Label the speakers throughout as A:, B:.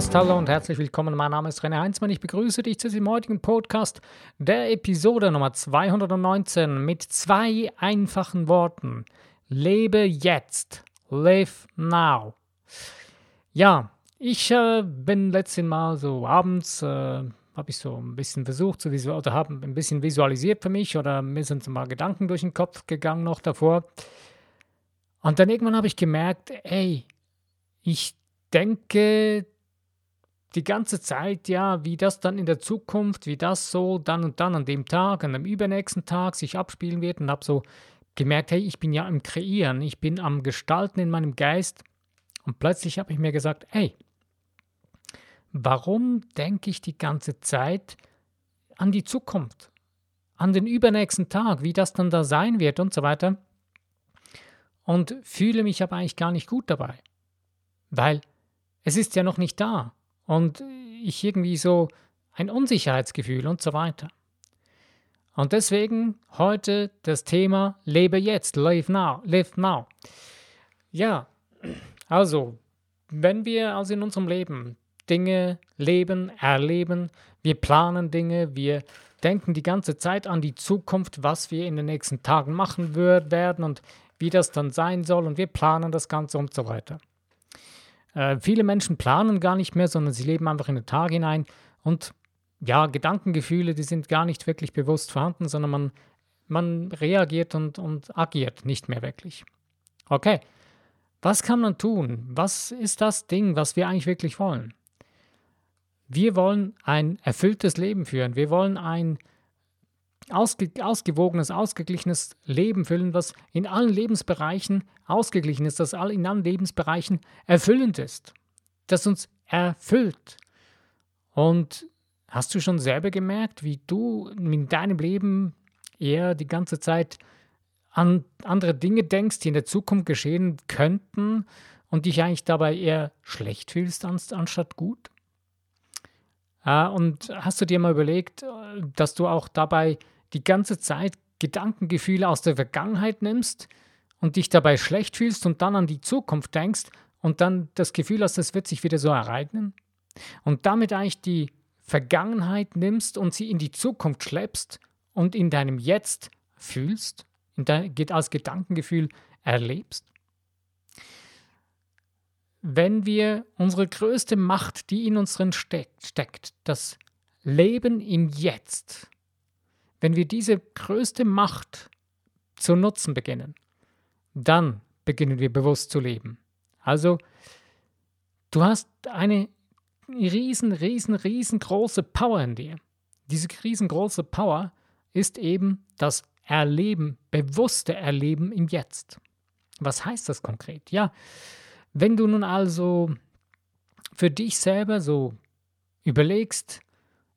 A: Podcast. Hallo und herzlich willkommen. Mein Name ist René Heinzmann. Ich begrüße dich zu diesem heutigen Podcast der Episode Nummer 219 mit zwei einfachen Worten. Lebe jetzt. Live now. Ja, ich äh, bin letztes Mal so abends, äh, habe ich so ein bisschen versucht zu visualisieren, oder habe ein bisschen visualisiert für mich oder mir sind so mal Gedanken durch den Kopf gegangen noch davor. Und dann irgendwann habe ich gemerkt, ey, ich denke die ganze Zeit, ja, wie das dann in der Zukunft, wie das so dann und dann an dem Tag, an dem übernächsten Tag sich abspielen wird und habe so gemerkt, hey, ich bin ja am Kreieren, ich bin am Gestalten in meinem Geist. Und plötzlich habe ich mir gesagt, hey, warum denke ich die ganze Zeit an die Zukunft, an den übernächsten Tag, wie das dann da sein wird und so weiter? Und fühle mich aber eigentlich gar nicht gut dabei, weil es ist ja noch nicht da und ich irgendwie so ein Unsicherheitsgefühl und so weiter. Und deswegen heute das Thema Lebe jetzt, live now, live now. Ja, also, wenn wir also in unserem Leben Dinge leben, erleben, wir planen Dinge, wir denken die ganze Zeit an die Zukunft, was wir in den nächsten Tagen machen wird, werden und wie das dann sein soll und wir planen das Ganze und so weiter. Äh, viele Menschen planen gar nicht mehr, sondern sie leben einfach in den Tag hinein und ja, Gedankengefühle, die sind gar nicht wirklich bewusst vorhanden, sondern man, man reagiert und, und agiert nicht mehr wirklich. Okay, was kann man tun? Was ist das Ding, was wir eigentlich wirklich wollen? Wir wollen ein erfülltes Leben führen. Wir wollen ein ausge ausgewogenes, ausgeglichenes Leben füllen, was in allen Lebensbereichen ausgeglichen ist, das in allen Lebensbereichen erfüllend ist, das uns erfüllt. Und hast du schon selber gemerkt, wie du in deinem Leben eher die ganze Zeit an andere Dinge denkst, die in der Zukunft geschehen könnten und dich eigentlich dabei eher schlecht fühlst anstatt gut? Und hast du dir mal überlegt, dass du auch dabei die ganze Zeit Gedankengefühle aus der Vergangenheit nimmst und dich dabei schlecht fühlst und dann an die Zukunft denkst und dann das Gefühl hast, das wird sich wieder so ereignen? Und damit eigentlich die Vergangenheit nimmst und sie in die Zukunft schleppst und in deinem Jetzt fühlst, in dein, als Gedankengefühl erlebst? Wenn wir unsere größte Macht, die in uns drin steckt, steckt, das Leben im Jetzt, wenn wir diese größte Macht zu nutzen beginnen, dann beginnen wir bewusst zu leben. Also, du hast eine riesen, riesen, riesengroße Power in dir. Diese riesengroße Power ist eben das Erleben, bewusste Erleben im Jetzt. Was heißt das konkret? Ja, wenn du nun also für dich selber so überlegst,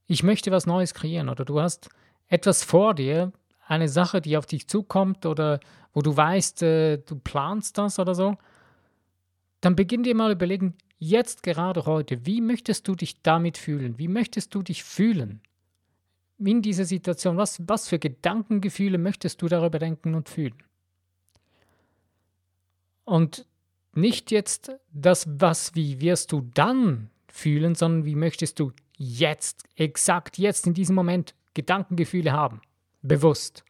A: ich möchte was Neues kreieren oder du hast etwas vor dir, eine Sache, die auf dich zukommt oder wo du weißt, äh, du planst das oder so, dann beginn dir mal überlegen, jetzt gerade heute, wie möchtest du dich damit fühlen? Wie möchtest du dich fühlen in dieser Situation? Was, was für Gedankengefühle möchtest du darüber denken und fühlen? Und nicht jetzt das, was, wie wirst du dann fühlen, sondern wie möchtest du jetzt, exakt jetzt in diesem Moment Gedankengefühle haben, bewusst.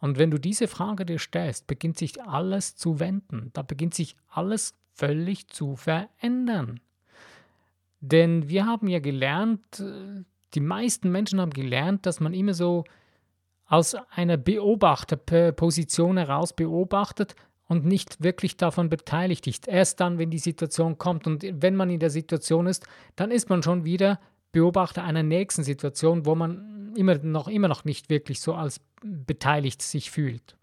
A: Und wenn du diese Frage dir stellst, beginnt sich alles zu wenden. Da beginnt sich alles völlig zu verändern. Denn wir haben ja gelernt, äh, die meisten Menschen haben gelernt, dass man immer so aus einer Beobachterposition heraus beobachtet und nicht wirklich davon beteiligt ist. Erst dann, wenn die Situation kommt und wenn man in der Situation ist, dann ist man schon wieder Beobachter einer nächsten Situation, wo man immer noch, immer noch nicht wirklich so als beteiligt sich fühlt.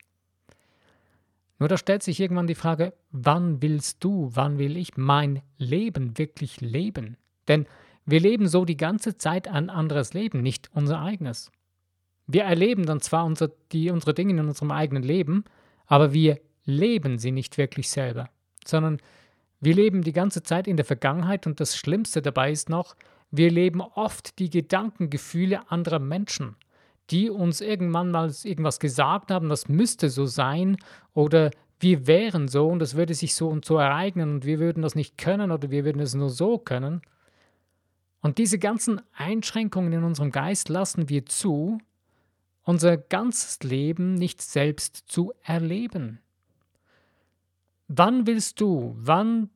A: Nur da stellt sich irgendwann die Frage, wann willst du, wann will ich mein Leben wirklich leben? Denn wir leben so die ganze Zeit ein anderes Leben, nicht unser eigenes. Wir erleben dann zwar unsere, die, unsere Dinge in unserem eigenen Leben, aber wir leben sie nicht wirklich selber, sondern wir leben die ganze Zeit in der Vergangenheit und das Schlimmste dabei ist noch, wir leben oft die Gedankengefühle anderer Menschen, die uns irgendwann mal irgendwas gesagt haben, das müsste so sein oder wir wären so und es würde sich so und so ereignen und wir würden das nicht können oder wir würden es nur so können. Und diese ganzen Einschränkungen in unserem Geist lassen wir zu, unser ganzes Leben nicht selbst zu erleben. Wann willst du, wann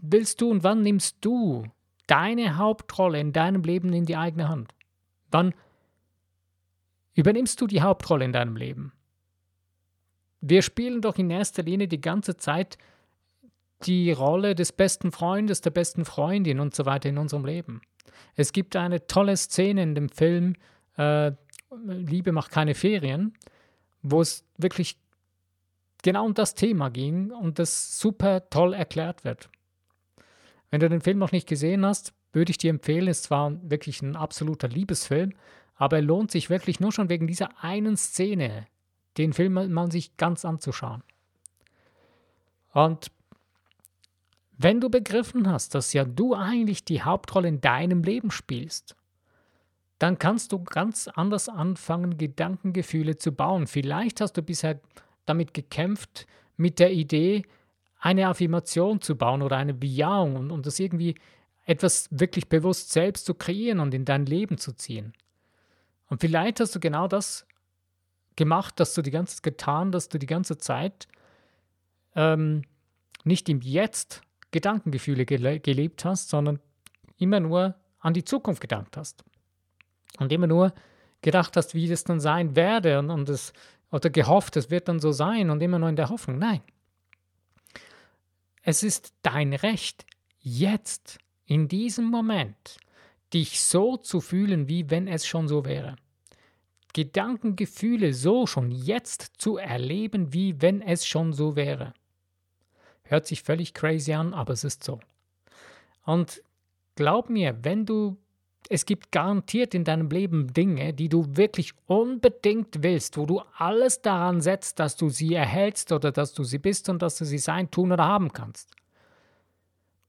A: willst du und wann nimmst du deine Hauptrolle in deinem Leben in die eigene Hand? Wann übernimmst du die Hauptrolle in deinem Leben? Wir spielen doch in erster Linie die ganze Zeit die Rolle des besten Freundes, der besten Freundin und so weiter in unserem Leben. Es gibt eine tolle Szene in dem Film äh, Liebe macht keine Ferien, wo es wirklich genau um das Thema ging und das super toll erklärt wird. Wenn du den Film noch nicht gesehen hast, würde ich dir empfehlen, es ist zwar wirklich ein absoluter Liebesfilm, aber er lohnt sich wirklich nur schon wegen dieser einen Szene, den Film mal sich ganz anzuschauen. Und wenn du begriffen hast, dass ja du eigentlich die Hauptrolle in deinem Leben spielst, dann kannst du ganz anders anfangen, Gedankengefühle zu bauen. Vielleicht hast du bisher damit gekämpft, mit der Idee, eine Affirmation zu bauen oder eine Bejahung und, und das irgendwie etwas wirklich bewusst selbst zu kreieren und in dein Leben zu ziehen. Und vielleicht hast du genau das gemacht, dass du die ganze getan, dass du die ganze Zeit ähm, nicht im Jetzt Gedankengefühle gele gelebt hast, sondern immer nur an die Zukunft gedacht hast. Und immer nur gedacht hast, wie das dann sein werde und, und es, oder gehofft, es wird dann so sein und immer nur in der Hoffnung. Nein. Es ist dein Recht, jetzt, in diesem Moment, dich so zu fühlen, wie wenn es schon so wäre. Gedanken, Gefühle so schon jetzt zu erleben, wie wenn es schon so wäre. Hört sich völlig crazy an, aber es ist so. Und glaub mir, wenn du, es gibt garantiert in deinem Leben Dinge, die du wirklich unbedingt willst, wo du alles daran setzt, dass du sie erhältst oder dass du sie bist und dass du sie sein, tun oder haben kannst.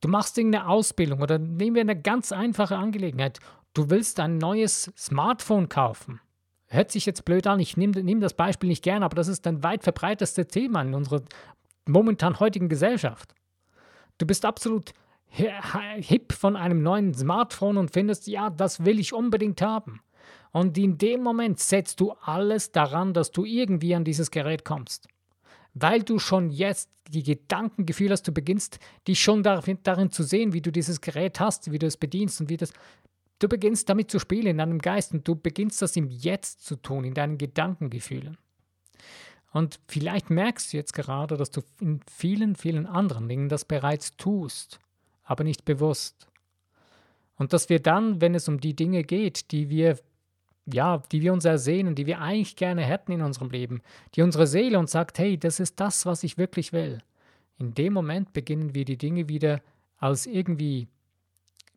A: Du machst irgendeine Ausbildung oder nehmen wir eine ganz einfache Angelegenheit. Du willst ein neues Smartphone kaufen. Hört sich jetzt blöd an, ich nehme nehm das Beispiel nicht gern, aber das ist ein weit verbreitetes Thema in unserer momentan heutigen Gesellschaft. Du bist absolut hip von einem neuen Smartphone und findest, ja, das will ich unbedingt haben. Und in dem Moment setzt du alles daran, dass du irgendwie an dieses Gerät kommst. Weil du schon jetzt die Gedankengefühl hast, du beginnst dich schon darin zu sehen, wie du dieses Gerät hast, wie du es bedienst und wie das. Du beginnst damit zu spielen in deinem Geist und du beginnst das im Jetzt zu tun, in deinen Gedankengefühlen. Und vielleicht merkst du jetzt gerade, dass du in vielen, vielen anderen Dingen das bereits tust, aber nicht bewusst. Und dass wir dann, wenn es um die Dinge geht, die wir, ja, die wir uns ersehnen, die wir eigentlich gerne hätten in unserem Leben, die unsere Seele uns sagt, hey, das ist das, was ich wirklich will. In dem Moment beginnen wir die Dinge wieder als irgendwie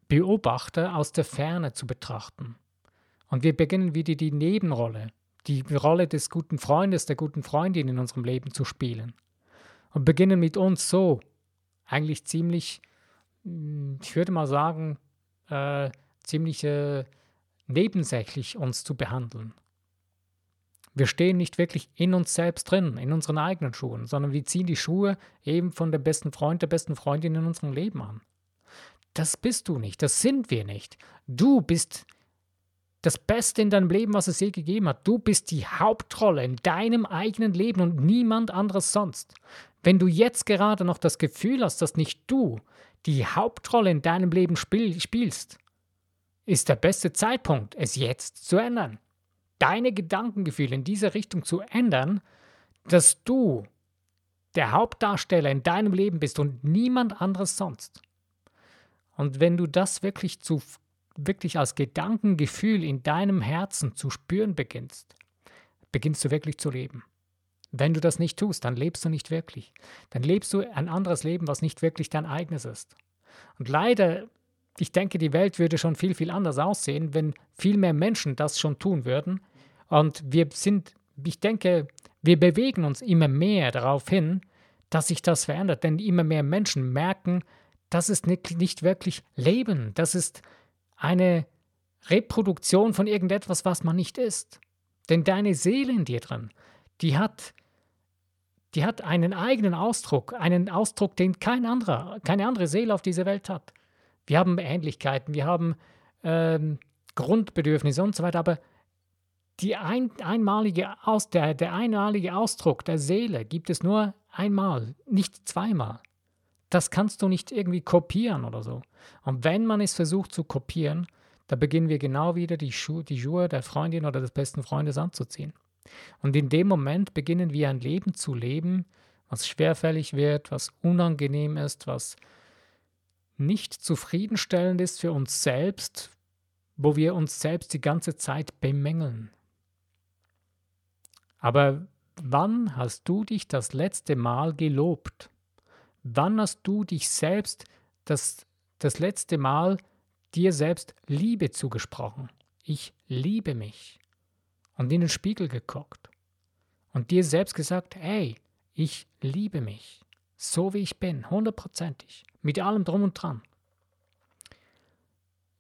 A: Beobachter aus der Ferne zu betrachten. Und wir beginnen wieder die Nebenrolle, die Rolle des guten Freundes, der guten Freundin in unserem Leben zu spielen. Und beginnen mit uns so, eigentlich ziemlich, ich würde mal sagen, äh, ziemlich äh, nebensächlich uns zu behandeln. Wir stehen nicht wirklich in uns selbst drin, in unseren eigenen Schuhen, sondern wir ziehen die Schuhe eben von dem besten Freund, der besten Freundin in unserem Leben an. Das bist du nicht, das sind wir nicht. Du bist das Beste in deinem Leben, was es je gegeben hat. Du bist die Hauptrolle in deinem eigenen Leben und niemand anderes sonst. Wenn du jetzt gerade noch das Gefühl hast, dass nicht du die Hauptrolle in deinem Leben spiel spielst, ist der beste Zeitpunkt, es jetzt zu ändern. Deine Gedankengefühle in diese Richtung zu ändern, dass du der Hauptdarsteller in deinem Leben bist und niemand anderes sonst. Und wenn du das wirklich zu wirklich als Gedankengefühl in deinem Herzen zu spüren beginnst, beginnst du wirklich zu leben. Wenn du das nicht tust, dann lebst du nicht wirklich. Dann lebst du ein anderes Leben, was nicht wirklich dein eigenes ist. Und leider, ich denke, die Welt würde schon viel, viel anders aussehen, wenn viel mehr Menschen das schon tun würden. Und wir sind, ich denke, wir bewegen uns immer mehr darauf hin, dass sich das verändert. Denn immer mehr Menschen merken, das ist nicht, nicht wirklich Leben. Das ist eine Reproduktion von irgendetwas, was man nicht ist. Denn deine Seele in dir drin, die hat Die hat einen eigenen Ausdruck, einen Ausdruck, den kein anderer, keine andere Seele auf dieser Welt hat. Wir haben Ähnlichkeiten, wir haben ähm, Grundbedürfnisse und so weiter, aber die ein, einmalige Aus, der, der einmalige Ausdruck der Seele gibt es nur einmal, nicht zweimal. Das kannst du nicht irgendwie kopieren oder so. Und wenn man es versucht zu kopieren, da beginnen wir genau wieder die, Schu die Schuhe der Freundin oder des besten Freundes anzuziehen. Und in dem Moment beginnen wir ein Leben zu leben, was schwerfällig wird, was unangenehm ist, was nicht zufriedenstellend ist für uns selbst, wo wir uns selbst die ganze Zeit bemängeln. Aber wann hast du dich das letzte Mal gelobt? Wann hast du dich selbst das, das letzte Mal dir selbst Liebe zugesprochen? Ich liebe mich. Und in den Spiegel geguckt. Und dir selbst gesagt, hey, ich liebe mich. So wie ich bin, hundertprozentig. Mit allem drum und dran.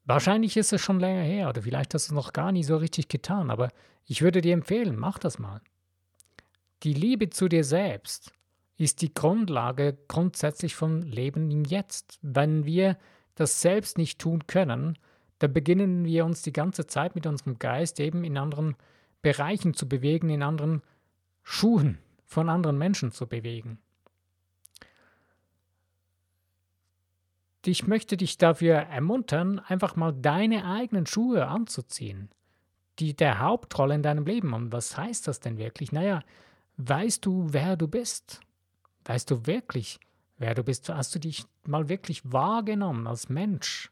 A: Wahrscheinlich ist es schon länger her oder vielleicht hast du es noch gar nie so richtig getan, aber ich würde dir empfehlen, mach das mal. Die Liebe zu dir selbst ist die Grundlage grundsätzlich vom Leben im Jetzt. Wenn wir das selbst nicht tun können, dann beginnen wir uns die ganze Zeit mit unserem Geist eben in anderen Bereichen zu bewegen, in anderen Schuhen von anderen Menschen zu bewegen. Ich möchte dich dafür ermuntern, einfach mal deine eigenen Schuhe anzuziehen, die der Hauptrolle in deinem Leben. Und was heißt das denn wirklich? Naja, weißt du, wer du bist? Weißt du wirklich, wer du bist? Hast du dich mal wirklich wahrgenommen als Mensch?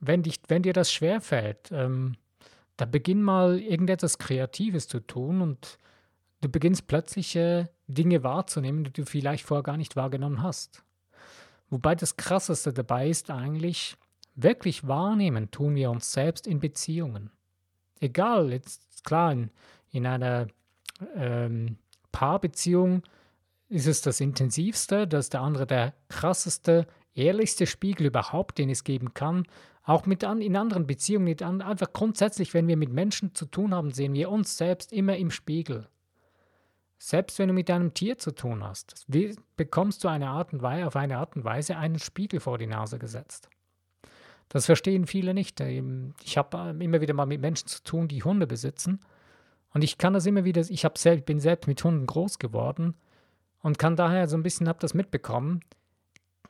A: Wenn, dich, wenn dir das schwerfällt, ähm, da beginn mal irgendetwas Kreatives zu tun und du beginnst plötzlich äh, Dinge wahrzunehmen, die du vielleicht vorher gar nicht wahrgenommen hast. Wobei das Krasseste dabei ist eigentlich, wirklich wahrnehmen tun wir uns selbst in Beziehungen. Egal, jetzt klar, in, in einer ähm, Paarbeziehung ist es das intensivste, dass der andere der krasseste, ehrlichste Spiegel überhaupt, den es geben kann. Auch mit an, in anderen Beziehungen, an, einfach grundsätzlich, wenn wir mit Menschen zu tun haben, sehen wir uns selbst immer im Spiegel. Selbst wenn du mit einem Tier zu tun hast, bekommst du eine Art und Weise, auf eine Art und Weise einen Spiegel vor die Nase gesetzt. Das verstehen viele nicht. Ich habe äh, immer wieder mal mit Menschen zu tun, die Hunde besitzen. Und ich kann das immer wieder, ich selbst, bin selbst mit Hunden groß geworden und kann daher so ein bisschen, habe das mitbekommen.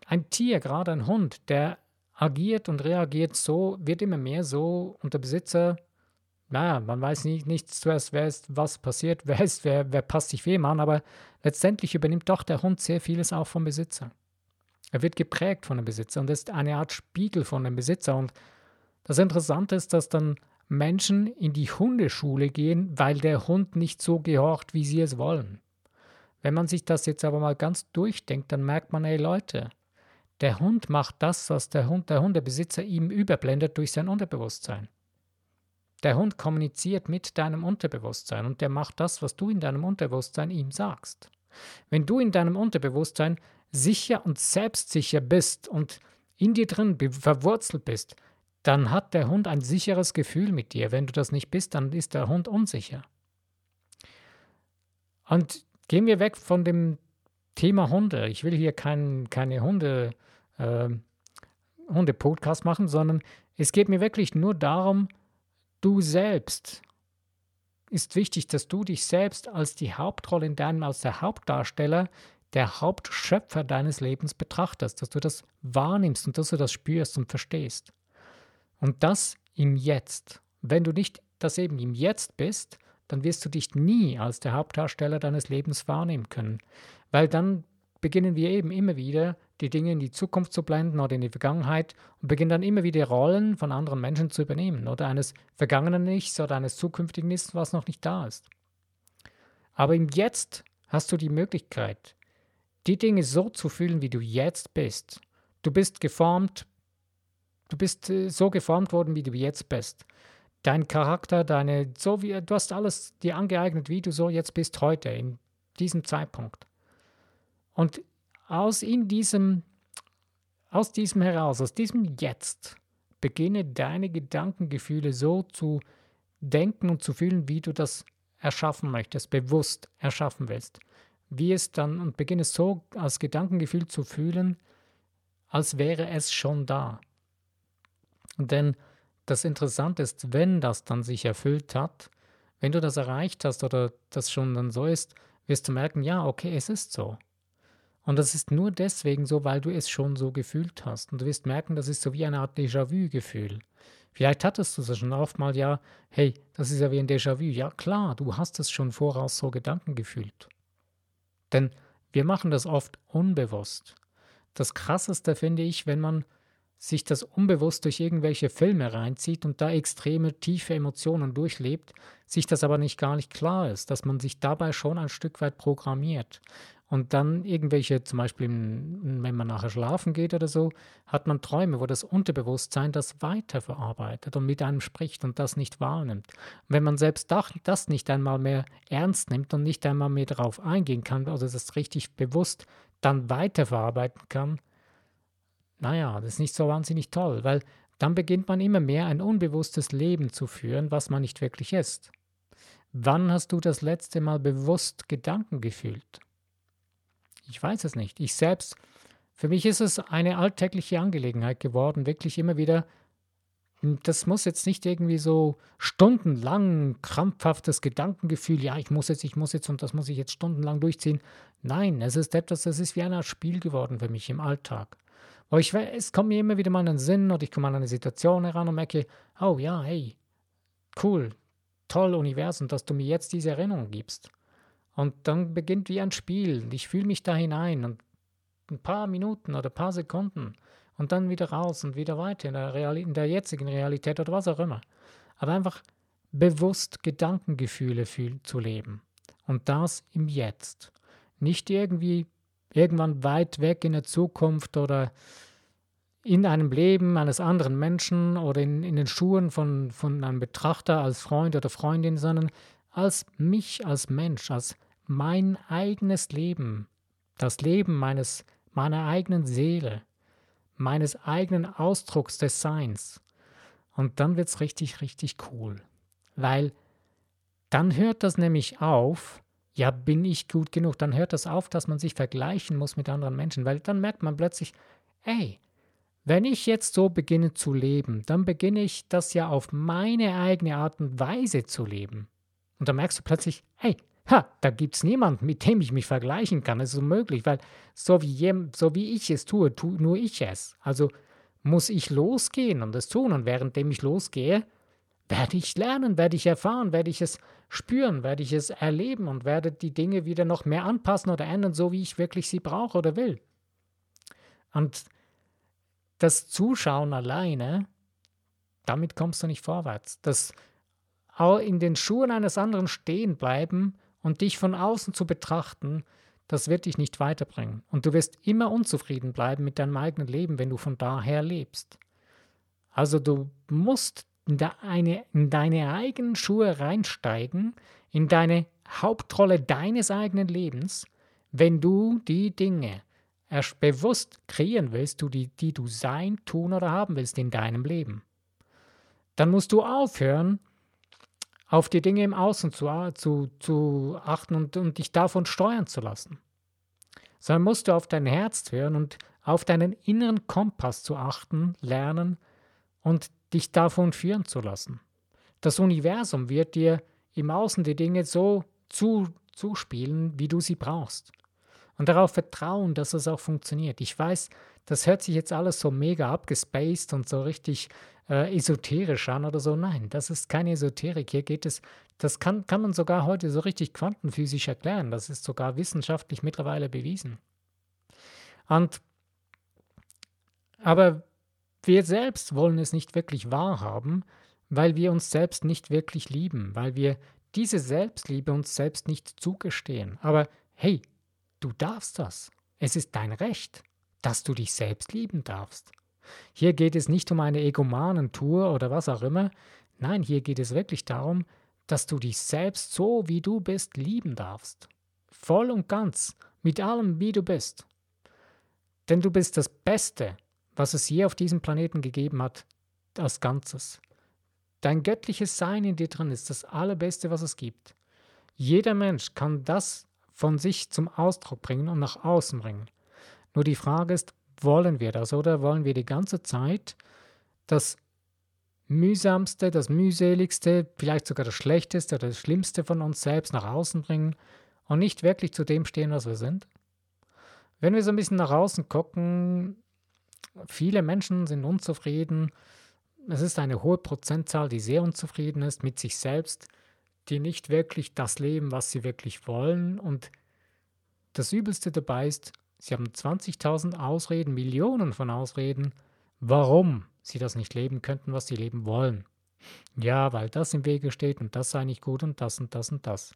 A: Ein Tier, gerade ein Hund, der agiert und reagiert so, wird immer mehr so und der Besitzer, naja, man weiß nicht, nicht zuerst, wer ist, was passiert, wer ist, wer, wer passt sich wem an, aber letztendlich übernimmt doch der Hund sehr vieles auch vom Besitzer. Er wird geprägt von dem Besitzer und ist eine Art Spiegel von dem Besitzer. Und das Interessante ist, dass dann Menschen in die Hundeschule gehen, weil der Hund nicht so gehorcht, wie sie es wollen. Wenn man sich das jetzt aber mal ganz durchdenkt, dann merkt man, ey Leute, der Hund macht das, was der Hund, der Hundebesitzer ihm überblendet durch sein Unterbewusstsein. Der Hund kommuniziert mit deinem Unterbewusstsein und der macht das, was du in deinem Unterbewusstsein ihm sagst. Wenn du in deinem Unterbewusstsein sicher und selbstsicher bist und in dir drin verwurzelt bist, dann hat der Hund ein sicheres Gefühl mit dir. Wenn du das nicht bist, dann ist der Hund unsicher. Und Gehen wir weg von dem Thema Hunde. Ich will hier kein, keine Hunde, äh, Hunde-Podcast machen, sondern es geht mir wirklich nur darum, du selbst ist wichtig, dass du dich selbst als die Hauptrolle in deinem, als der Hauptdarsteller, der Hauptschöpfer deines Lebens betrachtest, dass du das wahrnimmst und dass du das spürst und verstehst. Und das im Jetzt. Wenn du nicht das eben im Jetzt bist, dann wirst du dich nie als der Hauptdarsteller deines Lebens wahrnehmen können, weil dann beginnen wir eben immer wieder, die Dinge in die Zukunft zu blenden oder in die Vergangenheit und beginnen dann immer wieder Rollen von anderen Menschen zu übernehmen oder eines vergangenen Nichts oder eines zukünftigen Nichts, was noch nicht da ist. Aber im Jetzt hast du die Möglichkeit, die Dinge so zu fühlen, wie du jetzt bist. Du bist geformt, du bist äh, so geformt worden, wie du jetzt bist dein Charakter, deine, so wie du hast alles dir angeeignet, wie du so jetzt bist heute, in diesem Zeitpunkt. Und aus in diesem, aus diesem heraus, aus diesem Jetzt, beginne deine Gedankengefühle so zu denken und zu fühlen, wie du das erschaffen möchtest, bewusst erschaffen willst. wie es dann und beginne es so als Gedankengefühl zu fühlen, als wäre es schon da. Denn das Interessante ist, wenn das dann sich erfüllt hat, wenn du das erreicht hast oder das schon dann so ist, wirst du merken, ja, okay, es ist so. Und das ist nur deswegen so, weil du es schon so gefühlt hast. Und du wirst merken, das ist so wie eine Art Déjà-vu-Gefühl. Vielleicht hattest du es schon oft mal, ja, hey, das ist ja wie ein Déjà-vu. Ja, klar, du hast es schon voraus so Gedanken gefühlt. Denn wir machen das oft unbewusst. Das Krasseste finde ich, wenn man sich das unbewusst durch irgendwelche Filme reinzieht und da extreme tiefe Emotionen durchlebt, sich das aber nicht gar nicht klar ist, dass man sich dabei schon ein Stück weit programmiert. Und dann irgendwelche, zum Beispiel, wenn man nachher schlafen geht oder so, hat man Träume, wo das Unterbewusstsein das weiterverarbeitet und mit einem spricht und das nicht wahrnimmt. Und wenn man selbst das nicht einmal mehr ernst nimmt und nicht einmal mehr darauf eingehen kann, also das richtig bewusst dann weiterverarbeiten kann, naja, das ist nicht so wahnsinnig toll, weil dann beginnt man immer mehr ein unbewusstes Leben zu führen, was man nicht wirklich ist. Wann hast du das letzte Mal bewusst Gedanken gefühlt? Ich weiß es nicht. Ich selbst, für mich ist es eine alltägliche Angelegenheit geworden, wirklich immer wieder. Das muss jetzt nicht irgendwie so stundenlang krampfhaftes Gedankengefühl, ja, ich muss jetzt, ich muss jetzt und das muss ich jetzt stundenlang durchziehen. Nein, es ist etwas, das ist wie eine Art Spiel geworden für mich im Alltag. Aber ich, es kommt mir immer wieder mal in den Sinn oder ich komme an eine Situation heran und merke, oh ja, hey, cool, toll Universum, dass du mir jetzt diese Erinnerung gibst. Und dann beginnt wie ein Spiel. Ich fühle mich da hinein und ein paar Minuten oder ein paar Sekunden und dann wieder raus und wieder weiter in der, Real in der jetzigen Realität oder was auch immer. Aber einfach bewusst Gedankengefühle zu leben. Und das im Jetzt. Nicht irgendwie irgendwann weit weg in der Zukunft oder in einem Leben eines anderen Menschen oder in, in den Schuhen von, von einem Betrachter als Freund oder Freundin, sondern als mich, als Mensch, als mein eigenes Leben, das Leben meines, meiner eigenen Seele, meines eigenen Ausdrucks des Seins. Und dann wird es richtig, richtig cool. Weil dann hört das nämlich auf, ja, bin ich gut genug? Dann hört das auf, dass man sich vergleichen muss mit anderen Menschen, weil dann merkt man plötzlich, ey, wenn ich jetzt so beginne zu leben, dann beginne ich das ja auf meine eigene Art und Weise zu leben. Und dann merkst du plötzlich, hey, ha, da gibt es niemanden, mit dem ich mich vergleichen kann. Das ist unmöglich, weil so wie, so wie ich es tue, tue nur ich es. Also muss ich losgehen und es tun. Und währenddem ich losgehe, werde ich lernen, werde ich erfahren, werde ich es spüren, werde ich es erleben und werde die Dinge wieder noch mehr anpassen oder ändern, so wie ich wirklich sie brauche oder will. Und das Zuschauen alleine, damit kommst du nicht vorwärts. Das in den Schuhen eines anderen stehen bleiben und dich von außen zu betrachten, das wird dich nicht weiterbringen. Und du wirst immer unzufrieden bleiben mit deinem eigenen Leben, wenn du von daher lebst. Also du musst in, in deine eigenen Schuhe reinsteigen, in deine Hauptrolle deines eigenen Lebens, wenn du die Dinge erst bewusst kreieren willst, die, die du sein, tun oder haben willst in deinem Leben. Dann musst du aufhören, auf die Dinge im Außen zu, zu, zu achten und, und dich davon steuern zu lassen. Sondern musst du auf dein Herz hören und auf deinen inneren Kompass zu achten, lernen und dich davon führen zu lassen. Das Universum wird dir im Außen die Dinge so zu, zuspielen, wie du sie brauchst. Und darauf vertrauen, dass es auch funktioniert. Ich weiß, das hört sich jetzt alles so mega abgespaced und so richtig äh, esoterisch an oder so. Nein, das ist keine Esoterik. Hier geht es, das kann, kann man sogar heute so richtig quantenphysisch erklären. Das ist sogar wissenschaftlich mittlerweile bewiesen. Und aber wir selbst wollen es nicht wirklich wahrhaben, weil wir uns selbst nicht wirklich lieben, weil wir diese Selbstliebe uns selbst nicht zugestehen. Aber hey, du darfst das. Es ist dein Recht, dass du dich selbst lieben darfst. Hier geht es nicht um eine Egomanen-Tour oder was auch immer. Nein, hier geht es wirklich darum, dass du dich selbst so wie du bist lieben darfst. Voll und ganz, mit allem wie du bist. Denn du bist das Beste, was es je auf diesem Planeten gegeben hat, als Ganzes. Dein göttliches Sein in dir drin ist das Allerbeste, was es gibt. Jeder Mensch kann das von sich zum Ausdruck bringen und nach außen bringen. Nur die Frage ist, wollen wir das oder wollen wir die ganze Zeit das mühsamste, das mühseligste, vielleicht sogar das schlechteste oder das schlimmste von uns selbst nach außen bringen und nicht wirklich zu dem stehen, was wir sind? Wenn wir so ein bisschen nach außen gucken, viele Menschen sind unzufrieden. Es ist eine hohe Prozentzahl, die sehr unzufrieden ist mit sich selbst, die nicht wirklich das leben, was sie wirklich wollen. Und das Übelste dabei ist, sie haben 20.000 Ausreden, Millionen von Ausreden, warum sie das nicht leben könnten, was sie leben wollen. Ja, weil das im Wege steht und das sei nicht gut und das und das und das.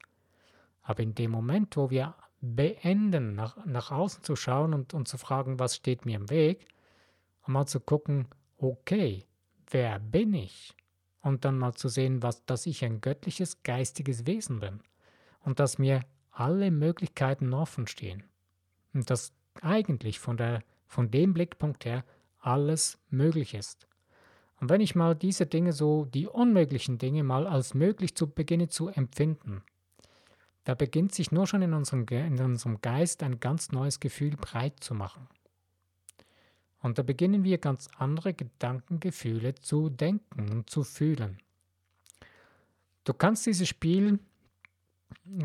A: Aber in dem Moment, wo wir beenden, nach, nach außen zu schauen und, und zu fragen, was steht mir im Weg, und mal zu gucken, okay, wer bin ich? Und dann mal zu sehen, was, dass ich ein göttliches, geistiges Wesen bin und dass mir alle Möglichkeiten offen stehen. Und dass eigentlich von, der, von dem Blickpunkt her alles möglich ist. Und wenn ich mal diese Dinge so, die unmöglichen Dinge mal als möglich zu beginne zu empfinden, da beginnt sich nur schon in unserem, in unserem Geist ein ganz neues Gefühl breit zu machen. Und da beginnen wir ganz andere Gedankengefühle zu denken und zu fühlen. Du kannst dieses Spiel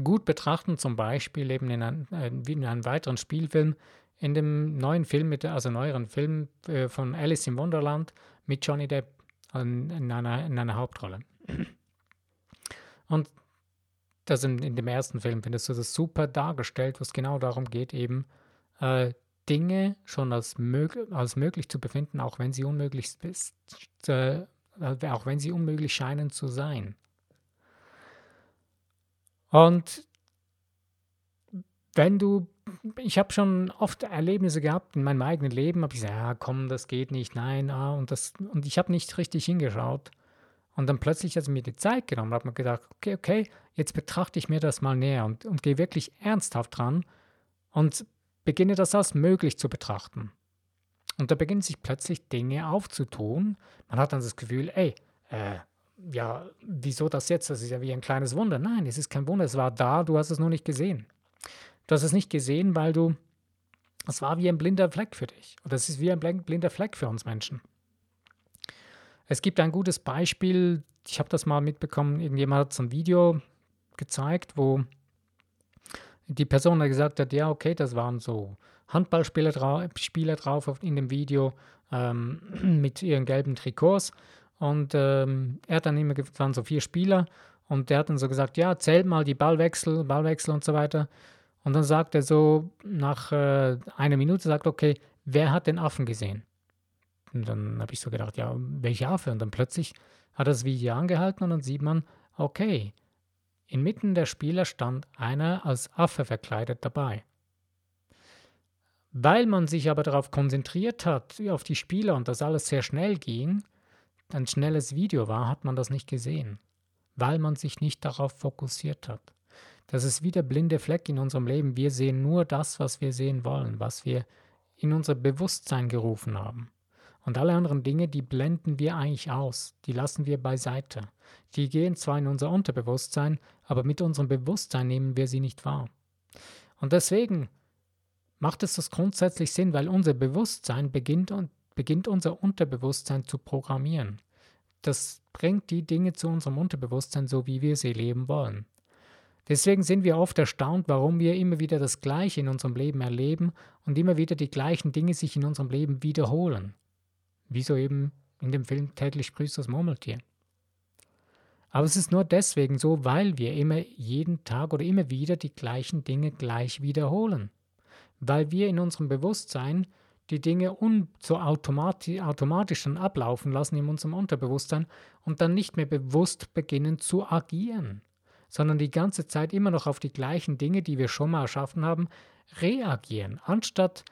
A: gut betrachten, zum Beispiel eben in, ein, äh, in einem weiteren Spielfilm, in dem neuen Film, mit, also neueren Film äh, von Alice in Wonderland mit Johnny Depp in, in, einer, in einer Hauptrolle. Und das in, in dem ersten Film findest du das super dargestellt, wo es genau darum geht, eben äh, Dinge schon als, mög als möglich zu befinden, auch wenn sie unmöglich ist, äh, auch wenn sie unmöglich scheinen zu sein. Und wenn du, ich habe schon oft Erlebnisse gehabt in meinem eigenen Leben, habe ich gesagt, ja, komm, das geht nicht, nein, ah, und das, und ich habe nicht richtig hingeschaut. Und dann plötzlich hat es mir die Zeit genommen, habe mir gedacht, okay, okay, jetzt betrachte ich mir das mal näher und, und gehe wirklich ernsthaft dran und beginne das als möglich zu betrachten. Und da beginnen sich plötzlich Dinge aufzutun. Man hat dann das Gefühl, ey, äh, ja, wieso das jetzt? Das ist ja wie ein kleines Wunder. Nein, es ist kein Wunder, es war da, du hast es nur nicht gesehen. Du hast es nicht gesehen, weil du, es war wie ein blinder Fleck für dich. Oder es ist wie ein blinder Fleck für uns Menschen. Es gibt ein gutes Beispiel, ich habe das mal mitbekommen, irgendjemand hat so ein Video gezeigt, wo die Person gesagt hat, ja, okay, das waren so Handballspieler dra Spieler drauf in dem Video ähm, mit ihren gelben Trikots. Und ähm, er hat dann immer, es waren so vier Spieler, und der hat dann so gesagt, ja, zählt mal die Ballwechsel, Ballwechsel und so weiter. Und dann sagt er so nach äh, einer Minute, sagt, okay, wer hat den Affen gesehen? Und dann habe ich so gedacht, ja, welche Affe? Und dann plötzlich hat er das Video angehalten und dann sieht man, okay, inmitten der Spieler stand einer als Affe verkleidet dabei. Weil man sich aber darauf konzentriert hat, auf die Spieler und das alles sehr schnell ging, ein schnelles Video war, hat man das nicht gesehen, weil man sich nicht darauf fokussiert hat. Das ist wie der blinde Fleck in unserem Leben. Wir sehen nur das, was wir sehen wollen, was wir in unser Bewusstsein gerufen haben. Und alle anderen Dinge, die blenden wir eigentlich aus, die lassen wir beiseite. Die gehen zwar in unser Unterbewusstsein, aber mit unserem Bewusstsein nehmen wir sie nicht wahr. Und deswegen macht es das grundsätzlich Sinn, weil unser Bewusstsein beginnt und beginnt unser Unterbewusstsein zu programmieren. Das bringt die Dinge zu unserem Unterbewusstsein, so wie wir sie leben wollen. Deswegen sind wir oft erstaunt, warum wir immer wieder das Gleiche in unserem Leben erleben und immer wieder die gleichen Dinge sich in unserem Leben wiederholen. Wie so eben in dem Film Täglich grüßt das Murmeltier. Aber es ist nur deswegen so, weil wir immer jeden Tag oder immer wieder die gleichen Dinge gleich wiederholen. Weil wir in unserem Bewusstsein die Dinge un so automati automatisch dann ablaufen lassen in unserem Unterbewusstsein und dann nicht mehr bewusst beginnen zu agieren, sondern die ganze Zeit immer noch auf die gleichen Dinge, die wir schon mal erschaffen haben, reagieren, anstatt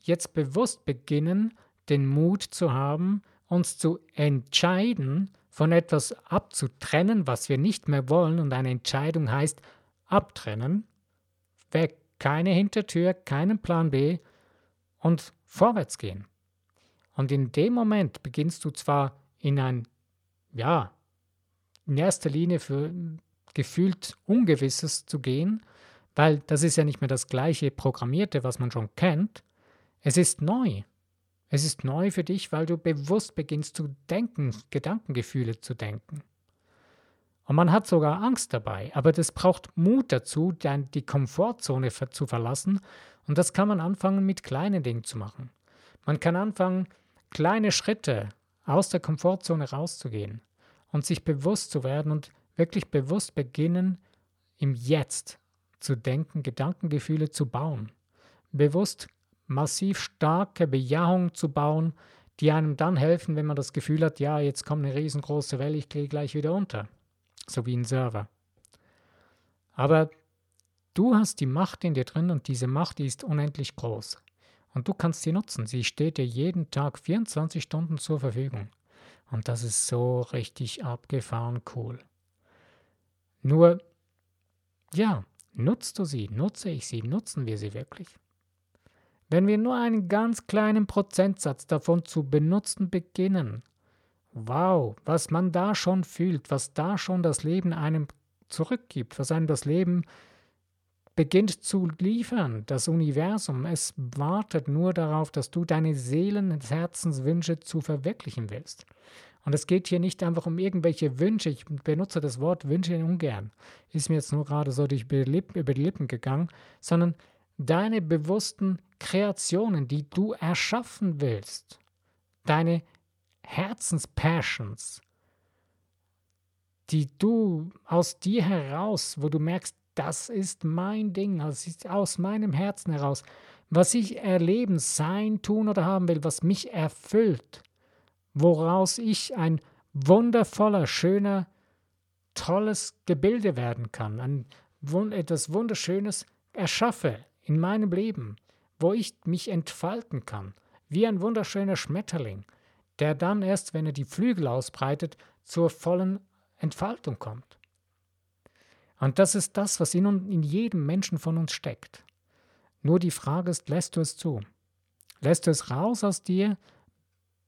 A: jetzt bewusst beginnen, den Mut zu haben, uns zu entscheiden, von etwas abzutrennen, was wir nicht mehr wollen. Und eine Entscheidung heißt abtrennen, weg, keine Hintertür, keinen Plan B und vorwärts gehen. Und in dem Moment beginnst du zwar in ein, ja, in erster Linie für gefühlt Ungewisses zu gehen, weil das ist ja nicht mehr das gleiche Programmierte, was man schon kennt. Es ist neu. Es ist neu für dich, weil du bewusst beginnst zu denken, Gedankengefühle zu denken. Und man hat sogar Angst dabei, aber das braucht Mut dazu, die Komfortzone zu verlassen. Und das kann man anfangen mit kleinen Dingen zu machen. Man kann anfangen, kleine Schritte aus der Komfortzone rauszugehen und sich bewusst zu werden und wirklich bewusst beginnen, im Jetzt zu denken, Gedankengefühle zu bauen. Bewusst massiv starke Bejahung zu bauen, die einem dann helfen, wenn man das Gefühl hat, ja, jetzt kommt eine riesengroße Welle, ich gehe gleich wieder unter. So wie ein Server. Aber du hast die Macht in dir drin und diese Macht, die ist unendlich groß. Und du kannst sie nutzen. Sie steht dir jeden Tag 24 Stunden zur Verfügung. Und das ist so richtig abgefahren cool. Nur, ja, nutzt du sie, nutze ich sie, nutzen wir sie wirklich? Wenn wir nur einen ganz kleinen Prozentsatz davon zu benutzen beginnen, wow, was man da schon fühlt, was da schon das Leben einem zurückgibt, was einem das Leben beginnt zu liefern, das Universum, es wartet nur darauf, dass du deine Seelen- und Herzenswünsche zu verwirklichen willst. Und es geht hier nicht einfach um irgendwelche Wünsche. Ich benutze das Wort Wünsche ungern. Ist mir jetzt nur gerade so durch über die Lippen gegangen, sondern deine bewussten Kreationen, die du erschaffen willst, deine Herzenspassions, die du aus dir heraus, wo du merkst, das ist mein Ding, das ist aus meinem Herzen heraus, was ich erleben, sein, tun oder haben will, was mich erfüllt, woraus ich ein wundervoller, schöner, tolles Gebilde werden kann, ein, etwas Wunderschönes erschaffe, in meinem Leben, wo ich mich entfalten kann, wie ein wunderschöner Schmetterling, der dann erst, wenn er die Flügel ausbreitet, zur vollen Entfaltung kommt. Und das ist das, was in, in jedem Menschen von uns steckt. Nur die Frage ist, lässt du es zu? Lässt du es raus aus dir?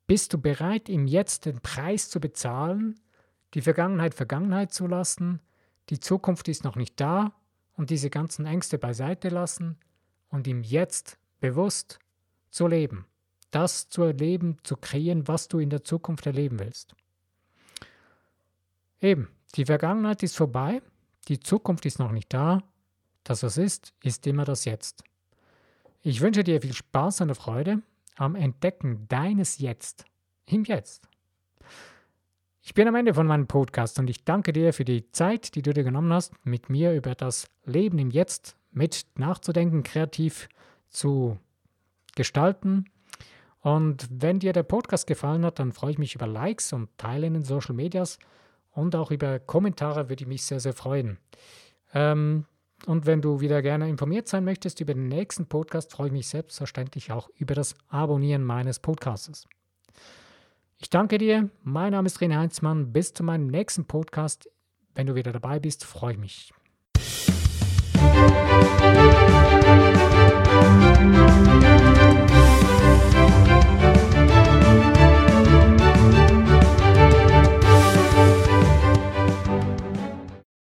A: Bist du bereit, im Jetzt den Preis zu bezahlen, die Vergangenheit Vergangenheit zu lassen, die Zukunft ist noch nicht da und diese ganzen Ängste beiseite lassen und im Jetzt bewusst zu leben, das zu erleben, zu kreieren, was du in der Zukunft erleben willst. Eben, die Vergangenheit ist vorbei, die Zukunft ist noch nicht da, das was ist, ist immer das Jetzt. Ich wünsche dir viel Spaß und Freude am Entdecken deines Jetzt im Jetzt. Ich bin am Ende von meinem Podcast und ich danke dir für die Zeit, die du dir genommen hast, mit mir über das Leben im Jetzt mit nachzudenken, kreativ zu gestalten. Und wenn dir der Podcast gefallen hat, dann freue ich mich über Likes und Teilen in den Social Medias und auch über Kommentare würde ich mich sehr, sehr freuen. Ähm, und wenn du wieder gerne informiert sein möchtest über den nächsten Podcast, freue ich mich selbstverständlich auch über das Abonnieren meines Podcasts. Ich danke dir. Mein Name ist René Heinzmann. Bis zu meinem nächsten Podcast. Wenn du wieder dabei bist, freue ich mich.